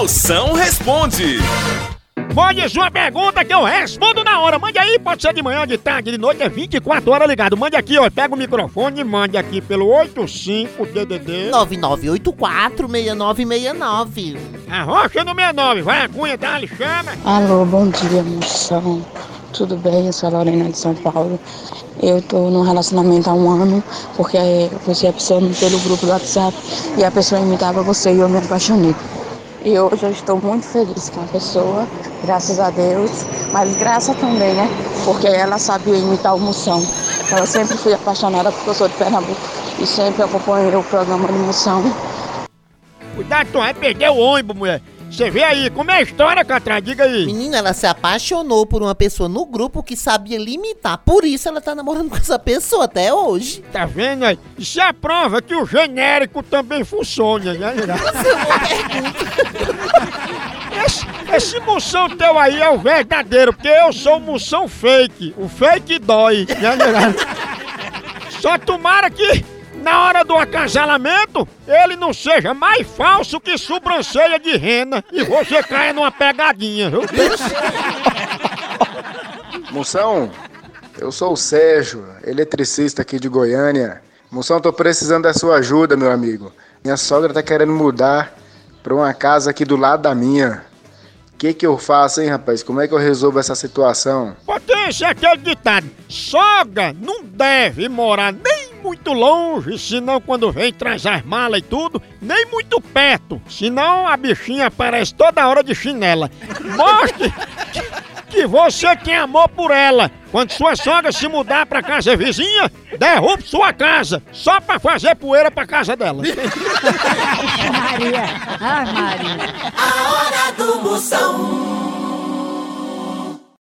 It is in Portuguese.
Moção responde. Mande sua pergunta que eu respondo na hora. Mande aí, pode ser de manhã, de tarde, de noite, é 24 horas ligado. Mande aqui, ó, pega o microfone e mande aqui pelo 85DDD. 99846969. Arrocha no 69, vai a cunha, dá-lhe, chama. Alô, bom dia, moção. Tudo bem? Eu sou a Lorena de São Paulo. Eu tô num relacionamento há um ano, porque eu conheci a pessoa pelo grupo do WhatsApp e a pessoa imitava você e eu me apaixonei. E hoje eu estou muito feliz com a pessoa, graças a Deus, mas graças também, né? Porque ela sabia imitar o Moção. Eu sempre fui apaixonada porque eu sou de Pernambuco e sempre acompanhei o programa de Moção. Cuidado, tu vai perder o ônibus, mulher. Você vê aí, como é a história, Catra? Diga aí. Menina, ela se apaixonou por uma pessoa no grupo que sabia limitar. Por isso ela tá namorando com essa pessoa até hoje. Tá vendo aí? Isso é a prova que o genérico também funciona, né? Esse, esse moção teu aí é o verdadeiro, porque eu sou o moção fake. O fake dói, né? Só tomara que na hora do acasalamento ele não seja mais falso que sobrancelha de rena e você caia numa pegadinha, viu? Moção, eu sou o Sérgio, eletricista aqui de Goiânia. Moção, tô precisando da sua ajuda, meu amigo. Minha sogra tá querendo mudar pra uma casa aqui do lado da minha. O que que eu faço, hein, rapaz? Como é que eu resolvo essa situação? Potência é aquele ditado: sogra não deve morar nem muito longe, senão quando vem traz as malas e tudo, nem muito perto, senão a bichinha aparece toda hora de chinela. Mostre que você tem amor por ela. Quando sua sogra se mudar pra casa vizinha, derrube sua casa, só pra fazer poeira pra casa dela. Maria. Ah, Maria. A hora do Moção.